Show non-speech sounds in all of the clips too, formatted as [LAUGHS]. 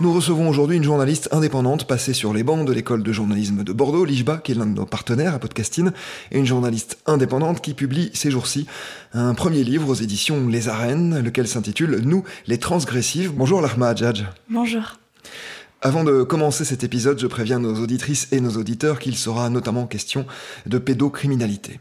Nous recevons aujourd'hui une journaliste indépendante passée sur les bancs de l'école de journalisme de Bordeaux, l'IJBA, qui est l'un de nos partenaires à Podcasting, et une journaliste indépendante qui publie ces jours-ci un premier livre aux éditions Les Arènes, lequel s'intitule Nous, les transgressifs. Bonjour Lahma Adjadj. Bonjour. Avant de commencer cet épisode, je préviens nos auditrices et nos auditeurs qu'il sera notamment question de pédocriminalité.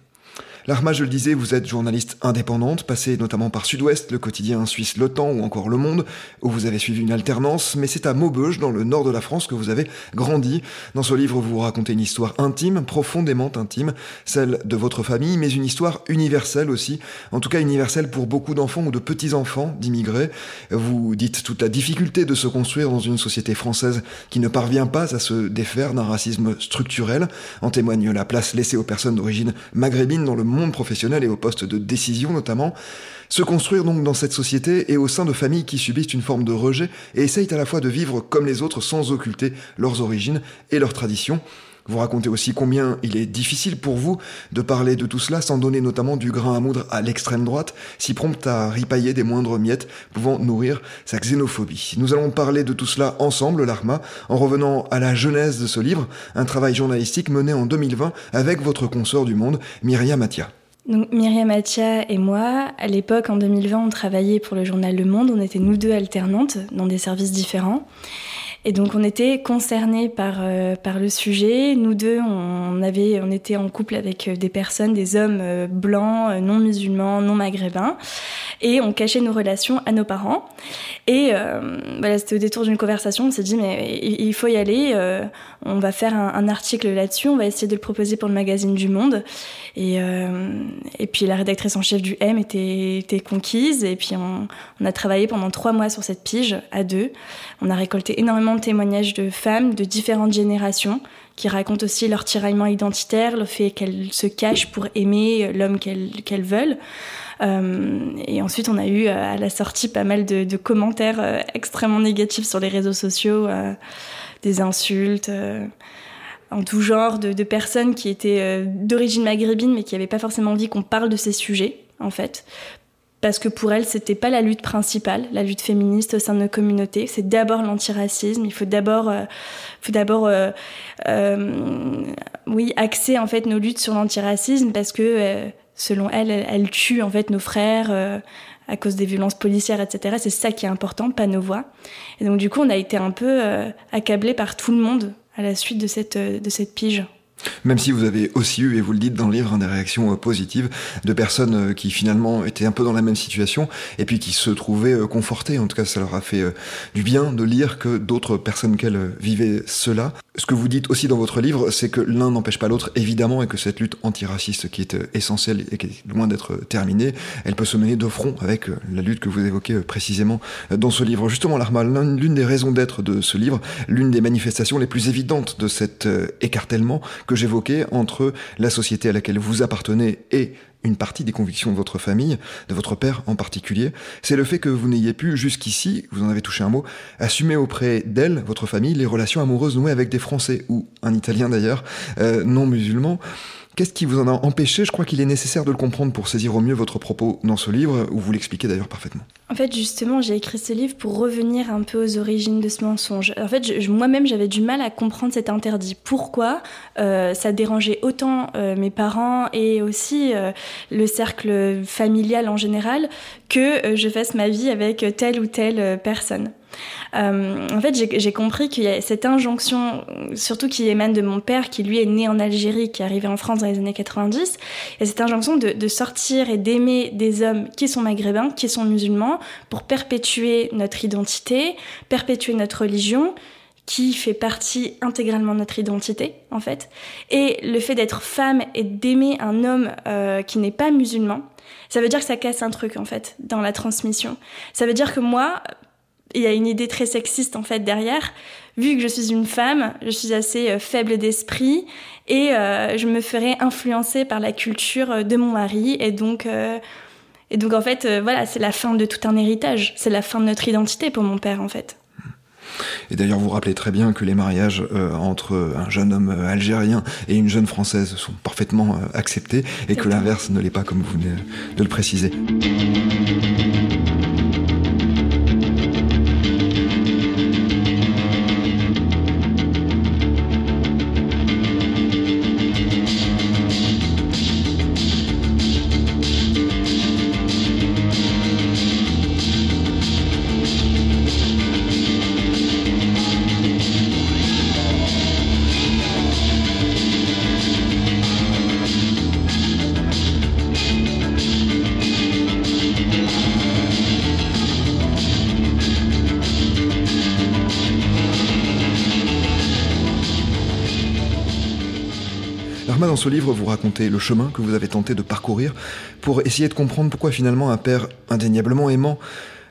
Larma, je le disais, vous êtes journaliste indépendante, passée notamment par Sud-Ouest, le quotidien suisse Le Temps ou encore Le Monde, où vous avez suivi une alternance, mais c'est à Maubeuge, dans le nord de la France, que vous avez grandi. Dans ce livre, vous racontez une histoire intime, profondément intime, celle de votre famille, mais une histoire universelle aussi, en tout cas universelle pour beaucoup d'enfants ou de petits-enfants d'immigrés. Vous dites toute la difficulté de se construire dans une société française qui ne parvient pas à se défaire d'un racisme structurel. En témoigne la place laissée aux personnes d'origine maghrébine dans le monde monde professionnel et au poste de décision notamment, se construire donc dans cette société et au sein de familles qui subissent une forme de rejet et essayent à la fois de vivre comme les autres sans occulter leurs origines et leurs traditions. Vous racontez aussi combien il est difficile pour vous de parler de tout cela sans donner notamment du grain à moudre à l'extrême droite, si prompte à ripailler des moindres miettes pouvant nourrir sa xénophobie. Nous allons parler de tout cela ensemble, l'ARMA, en revenant à la genèse de ce livre, un travail journalistique mené en 2020 avec votre consort du monde, Myriam Mathia. Donc Myriam Atia et moi, à l'époque, en 2020, on travaillait pour le journal Le Monde. On était nous deux alternantes dans des services différents. Et donc on était concernés par, euh, par le sujet. Nous deux, on, avait, on était en couple avec euh, des personnes, des hommes euh, blancs, non musulmans, non maghrébins. Et on cachait nos relations à nos parents. Et voilà, c'était au détour d'une conversation, on s'est dit, mais il faut y aller. on va faire un, article là-dessus, on va essayer de le proposer pour le magazine du Monde. Et, et puis la rédactrice en chef du M était, conquise. Et puis on, on a travaillé pendant trois mois sur cette pige à deux. On a récolté énormément témoignages de femmes de différentes générations qui racontent aussi leur tiraillement identitaire, le fait qu'elles se cachent pour aimer l'homme qu'elles veulent. Euh, et ensuite, on a eu euh, à la sortie pas mal de, commentaires euh, extrêmement négatifs sur les réseaux sociaux, des insultes en tout genre de, de personnes qui étaient d'origine maghrébine mais qui n'avaient pas forcément envie qu'on parle de ces sujets en fait parce que pour elle, c'était pas la lutte principale, la lutte féministe au sein de nos communautés. C'est d'abord l'antiracisme. Il faut d'abord, euh, faut d'abord, euh, euh, oui, axer en fait nos luttes sur l'antiracisme parce que, selon elle, elle, tue en fait nos frères à cause des violences policières, etc. C'est ça qui est important, pas nos voix. Et donc du coup, on a été un peu accablé par tout le monde à la suite de cette de cette pige. Même si vous avez aussi eu, et vous le dites dans le livre, des réactions euh, positives de personnes euh, qui finalement étaient un peu dans la même situation et puis qui se trouvaient euh, confortées. En tout cas, ça leur a fait du bien de lire que d'autres personnes qu'elles vivaient cela. Ce que vous dites aussi dans votre livre, c'est que l'un n'empêche pas l'autre, évidemment, et que cette lutte antiraciste qui est essentielle et qui est loin d'être terminée, elle peut se mener de front avec la lutte que vous évoquez précisément dans ce livre. Justement, Larma, l'une des raisons d'être de ce livre, l'une des manifestations les plus évidentes de cet écartèlement que j'évoquais entre la société à laquelle vous appartenez et une partie des convictions de votre famille, de votre père en particulier, c'est le fait que vous n'ayez pu jusqu'ici, vous en avez touché un mot, assumer auprès d'elle, votre famille, les relations amoureuses nouées avec des Français, ou un Italien d'ailleurs, euh, non musulman. Qu'est-ce qui vous en a empêché? Je crois qu'il est nécessaire de le comprendre pour saisir au mieux votre propos dans ce livre, où vous l'expliquez d'ailleurs parfaitement. En fait, justement, j'ai écrit ce livre pour revenir un peu aux origines de ce mensonge. En fait, moi-même, j'avais du mal à comprendre cet interdit. Pourquoi euh, ça dérangeait autant euh, mes parents et aussi euh, le cercle familial en général que je fasse ma vie avec telle ou telle personne. Euh, en fait, j'ai compris qu'il y a cette injonction, surtout qui émane de mon père, qui lui est né en Algérie, qui est arrivé en France dans les années 90, et cette injonction de, de sortir et d'aimer des hommes qui sont maghrébins, qui sont musulmans, pour perpétuer notre identité, perpétuer notre religion, qui fait partie intégralement de notre identité, en fait. Et le fait d'être femme et d'aimer un homme euh, qui n'est pas musulman, ça veut dire que ça casse un truc, en fait, dans la transmission. Ça veut dire que moi, il y a une idée très sexiste en fait derrière. Vu que je suis une femme, je suis assez euh, faible d'esprit et euh, je me ferai influencer par la culture de mon mari et donc euh, Et donc en fait, euh, voilà, c'est la fin de tout un héritage, c'est la fin de notre identité pour mon père en fait. Et d'ailleurs, vous rappelez très bien que les mariages euh, entre un jeune homme euh, algérien et une jeune française sont parfaitement acceptés et que l'inverse ne l'est pas, comme vous venez de le préciser. Dans ce livre, vous racontez le chemin que vous avez tenté de parcourir pour essayer de comprendre pourquoi finalement un père indéniablement aimant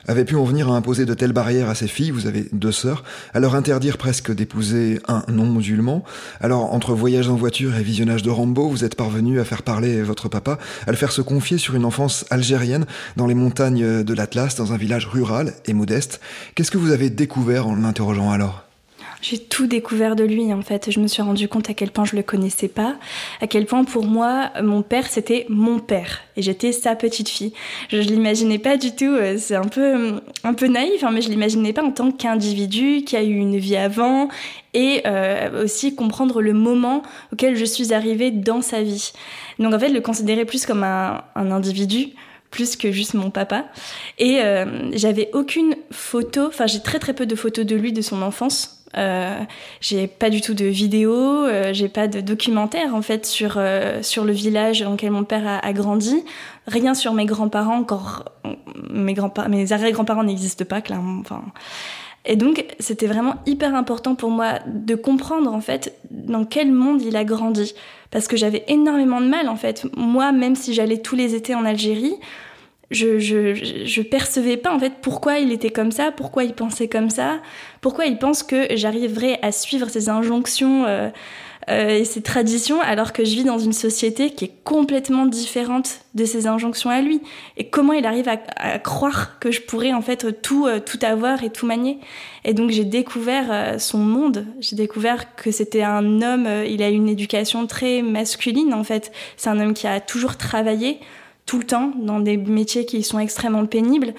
avait pu en venir à imposer de telles barrières à ses filles, vous avez deux sœurs, à leur interdire presque d'épouser un non-musulman. Alors, entre voyage en voiture et visionnage de Rambo, vous êtes parvenu à faire parler votre papa, à le faire se confier sur une enfance algérienne dans les montagnes de l'Atlas, dans un village rural et modeste. Qu'est-ce que vous avez découvert en l'interrogeant alors? J'ai tout découvert de lui en fait. Je me suis rendu compte à quel point je le connaissais pas, à quel point pour moi mon père c'était mon père et j'étais sa petite fille. Je, je l'imaginais pas du tout. Euh, c'est un peu un peu naïf, hein, mais je l'imaginais pas en tant qu'individu qui a eu une vie avant et euh, aussi comprendre le moment auquel je suis arrivée dans sa vie. Donc en fait, le considérer plus comme un, un individu plus que juste mon papa. Et euh, j'avais aucune photo, enfin j'ai très très peu de photos de lui de son enfance. Euh, j'ai pas du tout de vidéos, euh, j'ai pas de documentaire en fait sur euh, sur le village dans lequel mon père a, a grandi. Rien sur mes grands-parents, encore mes grands mes arrière-grands-parents n'existent pas clairement. Enfin, et donc c'était vraiment hyper important pour moi de comprendre en fait dans quel monde il a grandi, parce que j'avais énormément de mal en fait. Moi, même si j'allais tous les étés en Algérie, je, je, je percevais pas en fait pourquoi il était comme ça, pourquoi il pensait comme ça, pourquoi il pense que j'arriverais à suivre ses injonctions euh, euh, et ses traditions alors que je vis dans une société qui est complètement différente de ses injonctions à lui. Et comment il arrive à, à croire que je pourrais en fait tout, euh, tout avoir et tout manier. Et donc j'ai découvert euh, son monde, j'ai découvert que c'était un homme, il a une éducation très masculine en fait. C'est un homme qui a toujours travaillé tout le temps dans des métiers qui sont extrêmement pénibles.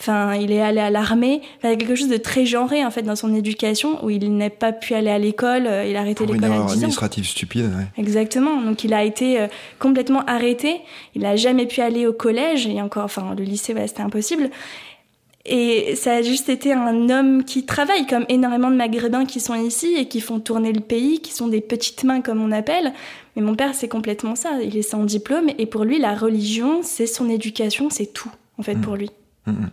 Enfin, il est allé à l'armée. il y a quelque chose de très genré en fait dans son éducation où il n'a pas pu aller à l'école. Euh, il a arrêté l'école à 10 ans. administrative stupide. Ouais. Exactement. Donc il a été euh, complètement arrêté. Il n'a jamais pu aller au collège et encore, enfin le lycée, voilà, c'était impossible. Et ça a juste été un homme qui travaille, comme énormément de maghrébins qui sont ici et qui font tourner le pays, qui sont des petites mains comme on appelle. Mais mon père, c'est complètement ça. Il est sans diplôme et pour lui, la religion, c'est son éducation, c'est tout, en fait, mmh. pour lui. Mm, mm.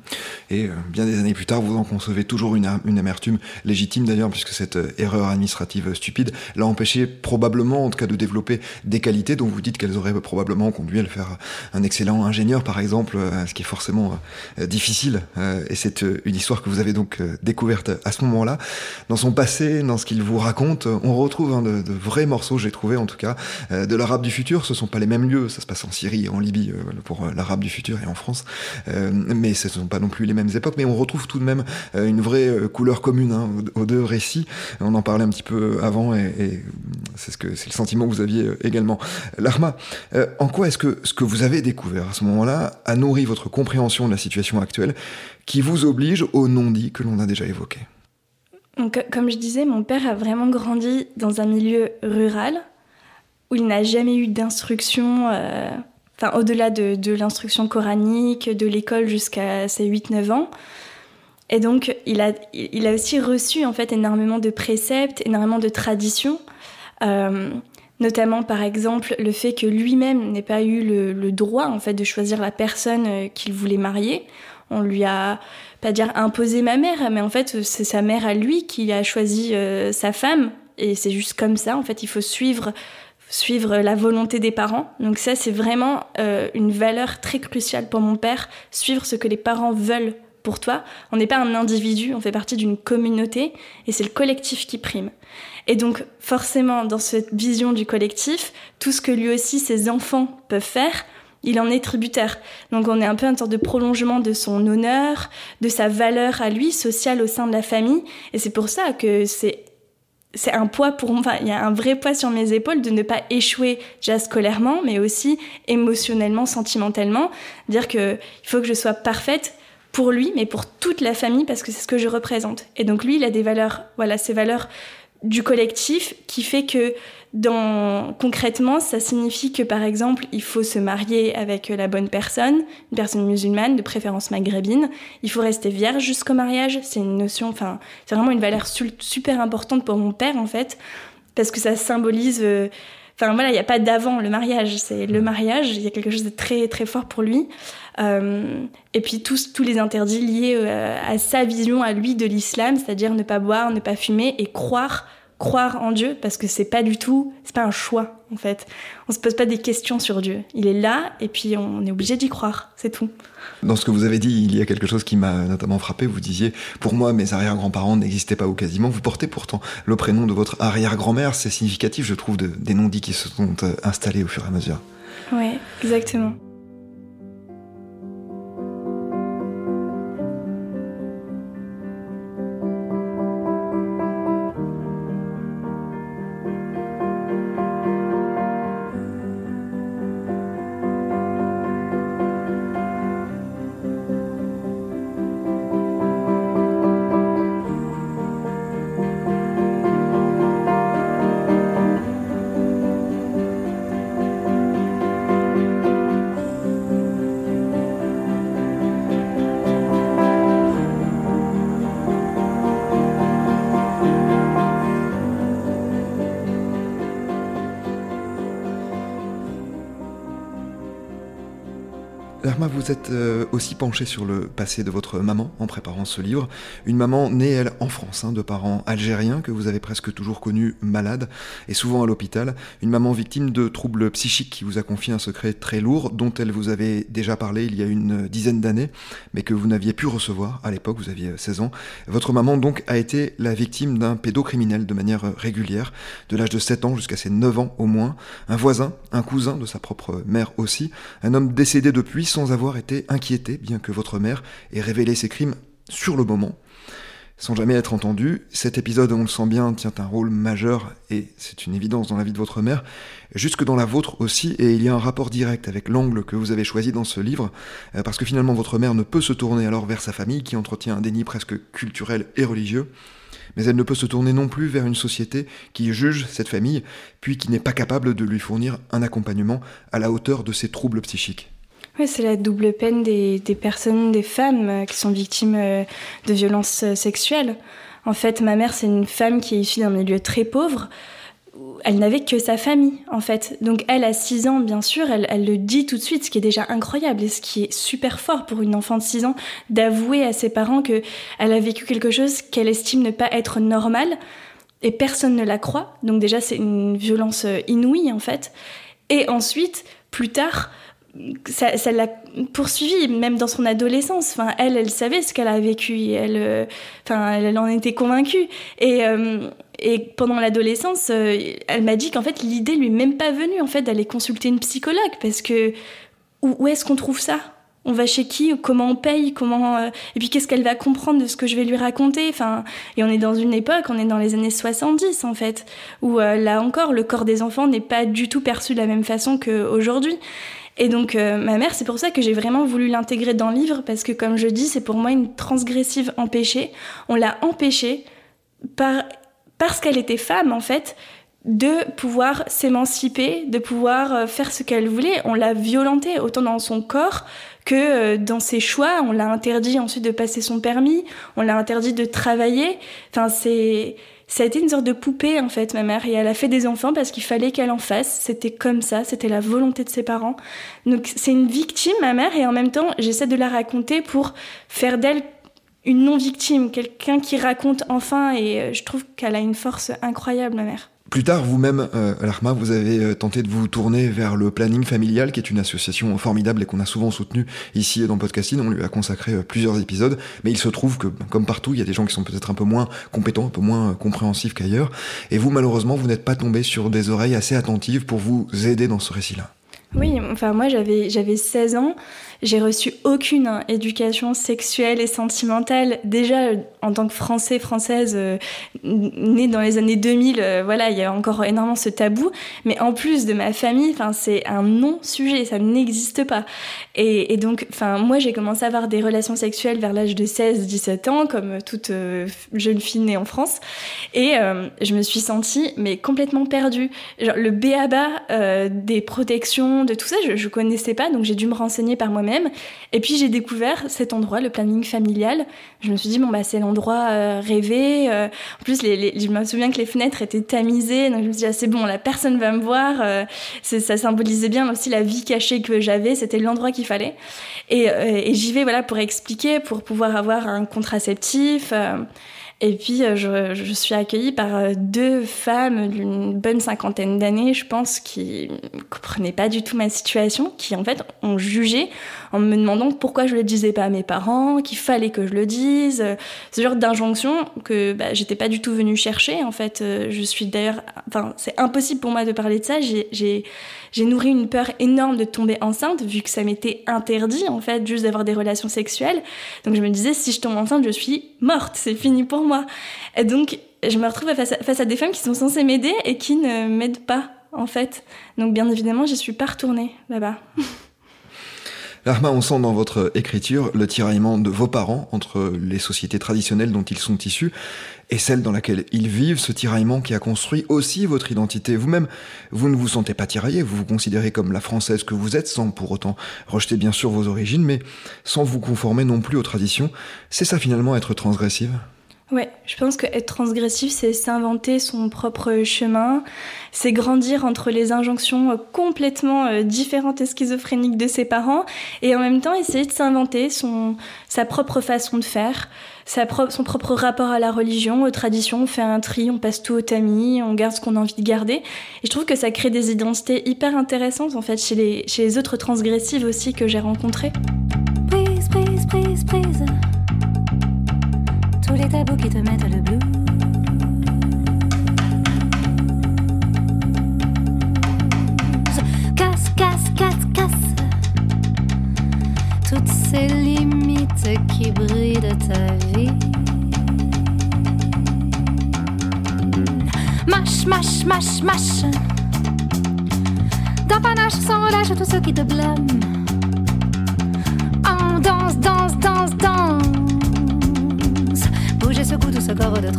Et euh, bien des années plus tard, vous en concevez toujours une, une amertume légitime d'ailleurs, puisque cette euh, erreur administrative stupide l'a empêché probablement, en tout cas, de développer des qualités dont vous dites qu'elles auraient probablement conduit à le faire un excellent ingénieur, par exemple, euh, ce qui est forcément difficile. et c'est une histoire que vous avez donc découverte à ce moment-là. Dans son passé, dans ce qu'il vous raconte, on retrouve hein, de, de, vrais morceaux, j'ai trouvé en tout cas, de l'arabe du futur. Ce sont pas les mêmes lieux, ça se passe en Syrie en Libye pour l'arabe du futur et en France, mais ce ne sont pas non plus les mêmes époques, mais on retrouve tout de même euh, une vraie euh, couleur commune hein, aux deux récits. On en parlait un petit peu avant, et, c'est ce que c'est le sentiment que vous aviez euh, également. Larma, en quoi est-ce que ce que vous avez découvert à ce moment-là a nourri votre compréhension de la situation actuelle, qui vous oblige au non-dit que l'on a déjà évoqué? Donc, comme je disais, mon père a vraiment grandi dans un milieu rural où il n'a jamais eu d'instruction enfin au-delà de, l'instruction coranique, de l'école jusqu'à ses 8-9 ans. Et donc, il a, il a aussi reçu en fait énormément de préceptes, énormément de traditions, euh, notamment par exemple le fait que lui-même n'ait pas eu le, le, droit en fait de choisir la personne euh, qu'il voulait marier. On lui a pas dire imposé ma mère, mais en fait c'est sa mère à lui qui a choisi euh, sa femme et c'est juste comme ça. En fait, il faut suivre suivre la volonté des parents. Donc ça, c'est vraiment euh, une valeur très cruciale pour mon père, suivre ce que les parents veulent pour toi. On n'est pas un individu, on fait partie d'une communauté et c'est le collectif qui prime. Et donc forcément, dans cette vision du collectif, tout ce que lui aussi ses enfants peuvent faire, il en est tributaire. Donc on est un peu une sorte de prolongement de son honneur, de sa valeur à lui, sociale au sein de la famille. Et c'est pour ça que c'est c'est un poids pour moi, il y a un vrai poids sur mes épaules de ne pas échouer déjà scolairement, mais aussi émotionnellement, sentimentalement. Dire que il faut que je sois parfaite pour lui, mais pour toute la famille, parce que c'est ce que je représente. Et donc lui, il a des valeurs, voilà, ces valeurs du collectif qui fait que dans concrètement ça signifie que par exemple il faut se marier avec la bonne personne une personne musulmane de préférence maghrébine. Il faut rester vierge jusqu'au mariage. C'est une notion enfin c'est vraiment une valeur super importante pour mon père en fait parce que ça symbolise euh, enfin voilà il n'y a pas d'avant le mariage c'est le mariage. Il y a quelque chose de très très fort pour lui. Euh, et puis tous tous les interdits liés euh, à sa vision à lui de l'islam c'est-à-dire ne pas boire ne pas fumer et croire croire en Dieu parce que c'est pas du tout, c'est pas un choix en fait. On se pose pas des questions sur Dieu. Il est là et puis on est obligé d'y croire, c'est tout. Dans ce que vous avez dit, il y a quelque chose qui m'a notamment frappé. Vous disiez, pour moi, mes arrière-grands-parents n'existaient pas ou quasiment. Vous portez pourtant le prénom de votre arrière-grand-mère. C'est significatif, je trouve, des non-dits qui se sont euh, installés au fur et à mesure. Oui, exactement. Vous êtes euh, aussi penché sur le passé de votre maman en préparant ce livre. Une maman née, elle, en France, hein, de parents algériens que vous avez presque toujours connus malades et souvent à l'hôpital. Une maman victime de troubles psychiques qui vous a confié un secret très lourd dont elle vous avait déjà parlé il y a une dizaine d'années, mais que vous n'aviez pu recevoir à l'époque, vous aviez 16 ans. Votre maman, donc, a été la victime d'un pédocriminel de manière régulière, de l'âge de 7 ans jusqu'à ses 9 ans au moins. Un voisin, un cousin de sa propre mère aussi, un homme décédé depuis sans avoir été inquiété, bien que votre mère ait révélé ses crimes sur le moment. Sans jamais être entendu, cet épisode, on le sent bien, tient un rôle majeur, et c'est une évidence dans la vie de votre mère, jusque dans la vôtre aussi, et il y a un rapport direct avec l'angle que vous avez choisi dans ce livre, euh, parce que finalement votre mère ne peut se tourner alors vers sa famille, qui entretient un déni presque culturel et religieux, mais elle ne peut se tourner non plus vers une société qui juge cette famille, puis qui n'est pas capable de lui fournir un accompagnement à la hauteur de ses troubles psychiques. C'est la double peine des, personnes, des femmes euh, qui sont victimes euh, de violences euh, sexuelles. En fait, ma mère, c'est une femme qui est issue d'un milieu très pauvre. Elle n'avait que sa famille, en fait. Donc, elle, a 6 ans, bien sûr, elle, elle, le dit tout de suite, ce qui est déjà incroyable et ce qui est super fort pour une enfant de 6 ans, d'avouer à ses parents qu'elle a vécu quelque chose qu'elle estime ne pas être normal. Et personne ne la croit. Donc, déjà, c'est une violence inouïe, en fait. Et ensuite, plus tard, ça, l'a poursuivi même dans son adolescence. Enfin, elle, elle savait ce qu'elle a vécu. Elle, euh, enfin, elle, en était convaincue. Et, euh, pendant l'adolescence, euh, elle m'a dit qu'en fait, l'idée lui est même pas venue en fait d'aller consulter une psychologue parce que où, est-ce qu'on trouve ça? On va chez qui? Comment on paye? Comment Et puis qu'est-ce qu'elle va comprendre de ce que je vais lui raconter? Enfin, et on est dans une époque, on est dans les années 70 en fait, où là encore, le corps des enfants n'est pas du tout perçu de la même façon qu'aujourd'hui. Et donc euh, ma mère, c'est pour ça que j'ai vraiment voulu l'intégrer dans le livre, parce que comme je dis, c'est pour moi une transgressive empêchée. On l'a empêchée par, parce qu'elle était femme, en fait, de pouvoir s'émanciper, de pouvoir euh, faire ce qu'elle voulait. On l'a violentée autant dans son corps que euh, dans ses choix. On l'a interdit ensuite de passer son permis, on l'a interdit de travailler. Enfin, c'est ça a été une sorte de poupée en fait, ma mère. Et elle a fait des enfants parce qu'il fallait qu'elle en fasse. C'était comme ça, c'était la volonté de ses parents. Donc c'est une victime, ma mère, et en même temps, j'essaie de la raconter pour faire d'elle une non-victime, quelqu'un qui raconte enfin. Et euh, je trouve qu'elle a une force incroyable, ma mère. Plus tard, vous-même, euh, Larma, vous avez euh, tenté de vous tourner vers le planning familial, qui est une association formidable et qu'on a souvent soutenue ici dans Podcasting. On lui a consacré euh, plusieurs épisodes, mais il se trouve que, comme partout, il y a des gens qui sont peut-être un peu moins compétents, un peu moins euh, compréhensifs qu'ailleurs. Et vous, malheureusement, vous n'êtes pas tombé sur des oreilles assez attentives pour vous aider dans ce récit-là. Oui, enfin moi j'avais 16 ans, j'ai reçu aucune éducation sexuelle et sentimentale. Déjà, en tant que Français, Française, euh, née dans les années 2000, euh, voilà, il y a encore énormément ce tabou. Mais en plus de ma famille, c'est un non-sujet, ça n'existe pas. Et, et donc, moi, j'ai commencé à avoir des relations sexuelles vers l'âge de 16-17 ans, comme toute euh, jeune fille née en France. Et je me suis sentie, mais complètement perdue. Genre, le béaba des protections, de tout ça, je, je connaissais pas, donc j'ai dû me renseigner par moi-même et puis j'ai découvert cet endroit, le planning familial. Je me suis dit, bon, bah, c'est l'endroit euh, rêvé. Euh. en plus, les, je me souviens que les fenêtres étaient tamisées. Donc je me suis dit, ah, c'est bon, la personne va me voir. Euh, ça symbolisait bien aussi la vie cachée que j'avais. C'était l'endroit qu'il fallait. Et, et j'y vais voilà, pour expliquer, pour pouvoir avoir un contraceptif. Et puis, euh, je, je, suis accueillie par euh, deux femmes d'une bonne cinquantaine d'années, je pense, qui ne comprenaient pas du tout ma situation, qui en fait ont jugé en me demandant pourquoi je ne le disais pas à mes parents, qu'il fallait que je le dise. Ce genre d'injonction que bah, j'étais pas du tout venue chercher. En fait, euh, je suis d'ailleurs, enfin, c'est impossible pour moi de parler de ça. J'ai j'ai nourri une peur énorme de tomber enceinte, vu que ça m'était interdit, en fait, juste d'avoir des relations sexuelles. Donc je me disais, si je tombe enceinte, je suis morte, c'est fini pour moi. Et donc, je me retrouve face à, des femmes qui sont censées m'aider et qui ne m'aident pas, en fait. Donc bien évidemment, je suis pas retournée là-bas. [LAUGHS] Larma, on sent dans votre écriture le tiraillement de vos parents entre les sociétés traditionnelles dont ils sont issus et celles dans laquelle ils vivent, ce tiraillement qui a construit aussi votre identité. Vous-même, vous ne vous sentez pas tiraillé, vous vous considérez comme la française que vous êtes, sans pour autant rejeter bien sûr vos origines, mais sans vous conformer non plus aux traditions. C'est ça finalement être transgressive? Ouais, je pense qu'être transgressif, c'est s'inventer son propre chemin, c'est grandir entre les injonctions euh, complètement euh, différentes et schizophréniques de ses parents, et en même temps essayer de s'inventer son, sa propre façon de faire, sa son propre rapport à la religion, aux traditions, on fait un tri, on passe tout au tamis, on garde ce qu'on a envie de garder. Et je trouve que ça crée des identités hyper intéressantes en fait chez les, chez les autres transgressives aussi que j'ai rencontrées. Please, please, please, tabous qui te mettent le blues. Casse, casse, casse, casse. Toutes ces limites qui brillent de ta vie. Mâche, mâche, mâche, mâche. D'un panache sans relâche tous ceux qui te blâment. En danse, danse, danse, danse ce de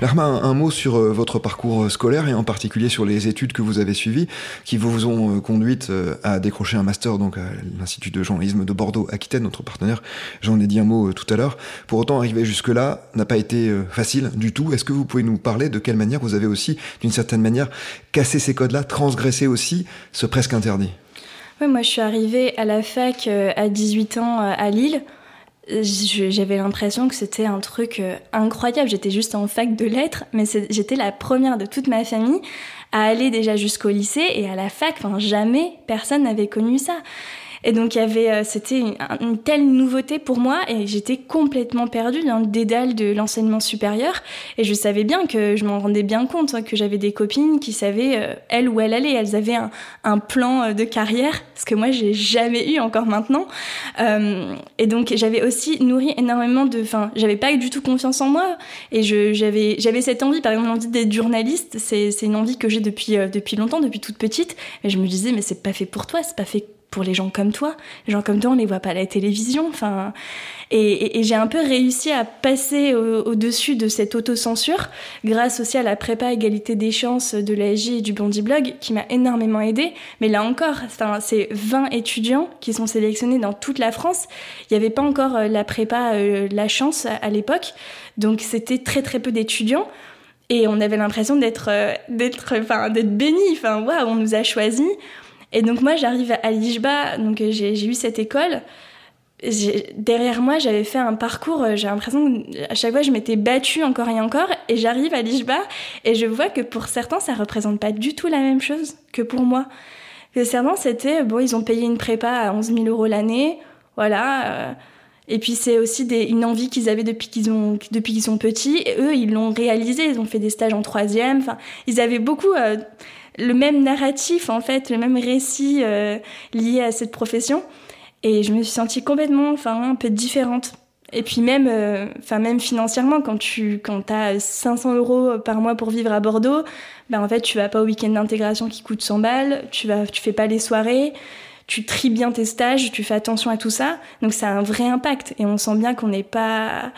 Larma, un, mot sur euh, votre parcours euh, scolaire et en particulier sur les études que vous avez suivies qui vous ont euh, conduite à décrocher un master donc à l'Institut de journalisme de Bordeaux Aquitaine, notre partenaire. J'en ai dit un mot tout à l'heure. Pour autant, arriver jusque-là n'a pas été facile du tout. Est-ce que vous pouvez nous parler de quelle manière vous avez aussi, d'une certaine manière, cassé ces codes-là, transgressé aussi ce presque interdit? Oui, moi je suis arrivée à la fac à 18 ans à Lille j'avais l'impression que c'était un truc euh, incroyable. J'étais juste en fac de lettres, mais j'étais la première de toute ma famille à aller déjà jusqu'au lycée et à la fac. Enfin, jamais personne n'avait connu ça. Et donc euh, c'était une, telle nouveauté pour moi et j'étais complètement perdue dans le dédale de l'enseignement supérieur. Et je savais bien que je m'en rendais bien compte hein, que j'avais des copines qui savaient euh, elles où elles allaient. Elles avaient un, plan euh, de carrière, ce que moi j'ai jamais eu encore maintenant. Euh, et donc j'avais aussi nourri énormément de, enfin j'avais pas du tout confiance en moi et j'avais j'avais cette envie, par exemple l'envie d'être journaliste, c'est c'est une envie que j'ai depuis depuis longtemps, depuis toute petite. Et je me disais mais c'est pas fait pour toi, c'est pas fait pour les gens comme toi. Les gens comme toi, on les voit pas à la télévision. Enfin, et, j'ai un peu réussi à passer au-dessus de cette autocensure grâce aussi à la prépa égalité des chances de l'AJ et du Bondi Blog qui m'a énormément aidé. Mais là encore, c'est 20 étudiants qui sont sélectionnés dans toute la France. Il n'y avait pas encore euh, la prépa euh, la chance à, l'époque, donc c'était très très peu d'étudiants. Et on avait l'impression d'être euh, d'être enfin d'être béni enfin waouh on nous a choisis et donc moi j'arrive à l'IJBA, donc euh, j'ai eu cette école. Derrière moi j'avais fait un parcours, euh, j'ai l'impression qu'à chaque fois je m'étais battue encore et encore, et j'arrive à l'IJBA et je vois que pour certains ça représente pas du tout la même chose que pour moi. Que certains c'était, bon ils ont payé une prépa à 11 000 euros l'année, voilà. Euh, Et puis c'est aussi une envie qu'ils avaient depuis qu'ils ont depuis qu'ils sont petits. Et eux, ils l'ont réalisé. Ils ont fait des stages en troisième. Enfin, ils avaient beaucoup euh, le même narratif en fait, le même récit euh, lié à cette profession. Et je me suis sentie complètement, enfin, un peu différente. Et puis même, euh, enfin même financièrement, quand tu quand as 500 euros par mois pour vivre à Bordeaux, ben en fait tu vas pas au week-end d'intégration qui coûte 100 balles, tu vas tu fais pas les soirées, tu tries bien tes stages, tu fais attention à tout ça. Donc ça a un vrai impact et on sent bien qu'on n'est pas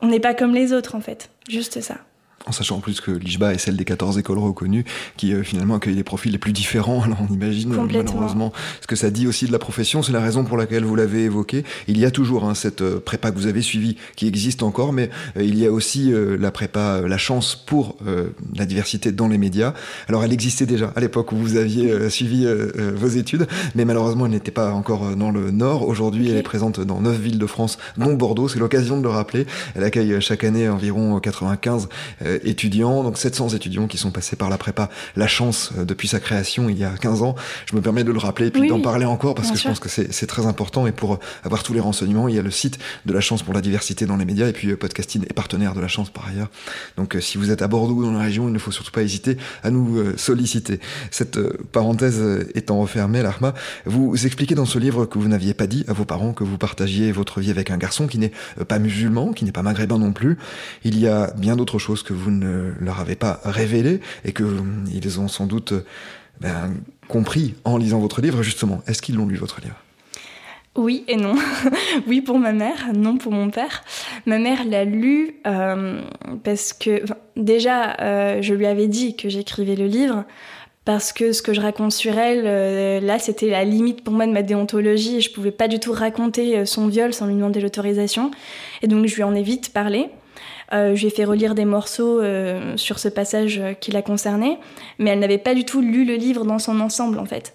on n'est pas comme les autres en fait. Juste ça en sachant en plus que l'IJBA est celle des 14 écoles reconnues qui euh, finalement accueillent des profils les plus différents. [LAUGHS] Alors on imagine malheureusement ce que ça dit aussi de la profession. C'est la raison pour laquelle vous l'avez évoqué. Il y a toujours hein, cette euh, prépa que vous avez suivie qui existe encore, mais euh, il y a aussi la prépa La Chance pour la diversité dans les médias. Alors elle existait déjà à l'époque où vous aviez suivi vos études, mais malheureusement elle n'était pas encore dans le Nord. Aujourd'hui elle est présente dans neuf villes de France, dont Bordeaux. C'est l'occasion de le rappeler. Elle accueille chaque année environ 95 euh, étudiants, donc 700 étudiants qui sont passés par la prépa La Chance euh, depuis sa création il y a 15 ans. Je me permets de le rappeler et puis d'en parler encore parce que je pense que c'est très important et pour avoir tous les renseignements, il y a le site de La Chance pour la diversité dans les médias et puis euh, Podcasting est partenaire de La Chance par ailleurs. Donc si vous êtes à Bordeaux ou dans la région, il ne faut surtout pas hésiter à nous solliciter. Cette parenthèse étant refermée, Larma, vous expliquez dans ce livre que vous n'aviez pas dit à vos parents que vous partagiez votre vie avec un garçon qui n'est pas musulman, qui n'est pas maghrébin non plus. Il y a bien d'autres choses que vous vous ne leur avez pas révélé et que euh, ils ont sans doute euh, ben, compris en lisant votre livre, justement. Est-ce qu'ils l'ont lu, votre livre? Oui et non. [LAUGHS] oui pour ma mère, non pour mon père. Ma mère l'a lu euh, parce que déjà, je lui avais dit que j'écrivais le livre parce que ce que je raconte sur elle, là, c'était la limite pour moi de ma déontologie et je pouvais pas du tout raconter son viol sans lui demander l'autorisation. Et donc, je lui en ai vite parlé. Euh, fait relire des morceaux euh, sur ce passage qui la concernait, mais elle n'avait pas du tout lu le livre dans son ensemble en fait.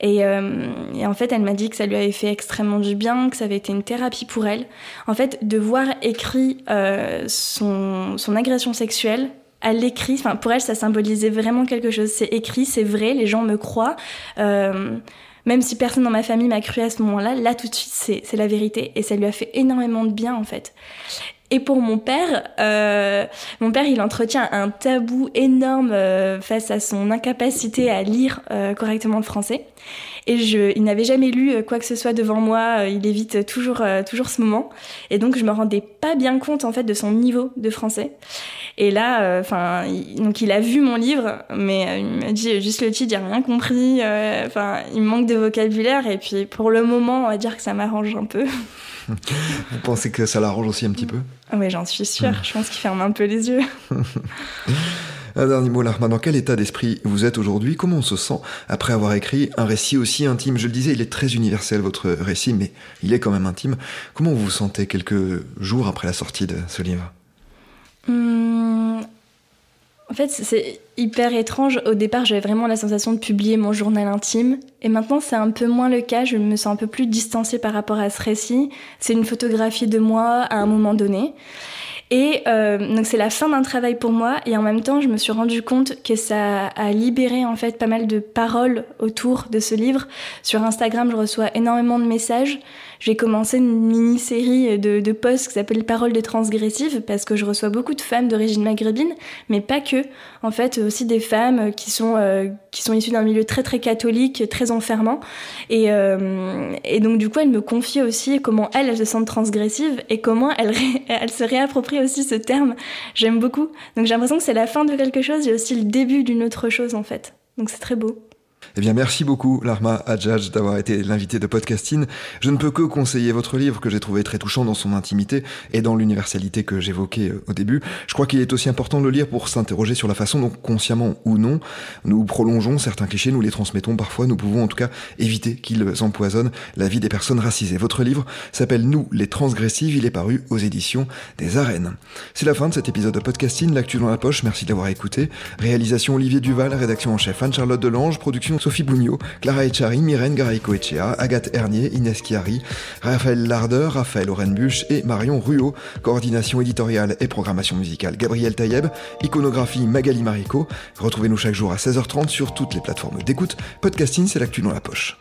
Et, euh, et en fait, elle m'a dit que ça lui avait fait extrêmement du bien, que ça avait été une thérapie pour elle. En fait, de voir écrit son, son agression sexuelle à l'écrit, enfin pour elle, ça symbolisait vraiment quelque chose. C'est écrit, c'est vrai, les gens me croient. même si personne dans ma famille m'a cru à ce moment-là, là tout de suite, c'est la vérité. Et ça lui a fait énormément de bien en fait. Et pour mon père, euh, mon père, il entretient un tabou énorme euh, face à son incapacité à lire euh, correctement le français. Et je, il n'avait jamais lu euh, quoi que ce soit devant moi. Il évite toujours, toujours ce moment. Et donc, je me rendais pas bien compte en fait de son niveau de français. Et là, enfin, donc il a vu mon livre, mais il m'a dit juste le titre, j'ai rien compris. Enfin, il manque de vocabulaire. Et puis, pour le moment, on va dire que ça m'arrange un peu. [LAUGHS] Vous pensez que ça l'arrange aussi un petit peu? Oui, j'en suis sûre. Je pense qu'il ferme un peu les yeux. [LAUGHS] un dernier mot, Larma. Dans quel état d'esprit vous êtes aujourd'hui? Comment on se sent après avoir écrit un récit aussi intime? Je le disais, il est très universel, votre récit, mais il est quand même intime. Comment vous vous sentez quelques jours après la sortie de ce livre? Hum, en fait, c'est hyper étrange. Au départ, j'avais vraiment la sensation de publier mon journal intime. Et maintenant, c'est un peu moins le cas. Je me sens un peu plus distancée par rapport à ce récit. C'est une photographie de moi à un moment donné. Et euh, donc c'est la fin d'un travail pour moi et en même temps je me suis rendu compte que ça a libéré en fait pas mal de paroles autour de ce livre. Sur Instagram je reçois énormément de messages j'ai commencé une mini-série de, de posts qui s'appelle Paroles de transgressives parce que je reçois beaucoup de femmes d'origine maghrébine, mais pas que. En fait, aussi des femmes qui sont, euh, qui sont issues d'un milieu très très catholique, très enfermant. Et, euh, et donc du coup, elles me confient aussi comment elles, elles se sentent transgressives et comment elles, [LAUGHS] elles se réapproprient aussi ce terme. J'aime beaucoup. Donc j'ai l'impression que c'est la fin de quelque chose et aussi le début d'une autre chose en fait. Donc c'est très beau. Eh bien, merci beaucoup, Larma Adjadj, d'avoir été l'invité de Podcasting. Je ne peux que conseiller votre livre que j'ai trouvé très touchant dans son intimité et dans l'universalité que j'évoquais euh, au début. Je crois qu'il est aussi important de le lire pour s'interroger sur la façon dont, consciemment ou non, nous prolongeons certains clichés, nous les transmettons parfois, nous pouvons en tout cas éviter qu'ils empoisonnent la vie des personnes racisées. Votre livre s'appelle Nous, les transgressives, il est paru aux éditions des Arènes. C'est la fin de cet épisode de Podcasting, l'actu dans la poche, merci de l'avoir écouté. Réalisation Olivier Duval, rédaction en chef Anne-Charlotte Delange, production Sophie Bougnot, Clara Echari, Myrène Garaïco-Echea, Agathe Hernier, Inès Chiari, Raphaël Larder, Raphaël Orenbuch et Marion Ruot. Coordination éditoriale et programmation musicale Gabriel Taïeb. Iconographie Magali Marico. Retrouvez-nous chaque jour à 16h30 sur toutes les plateformes d'écoute. Podcasting, c'est l'actu dans la poche.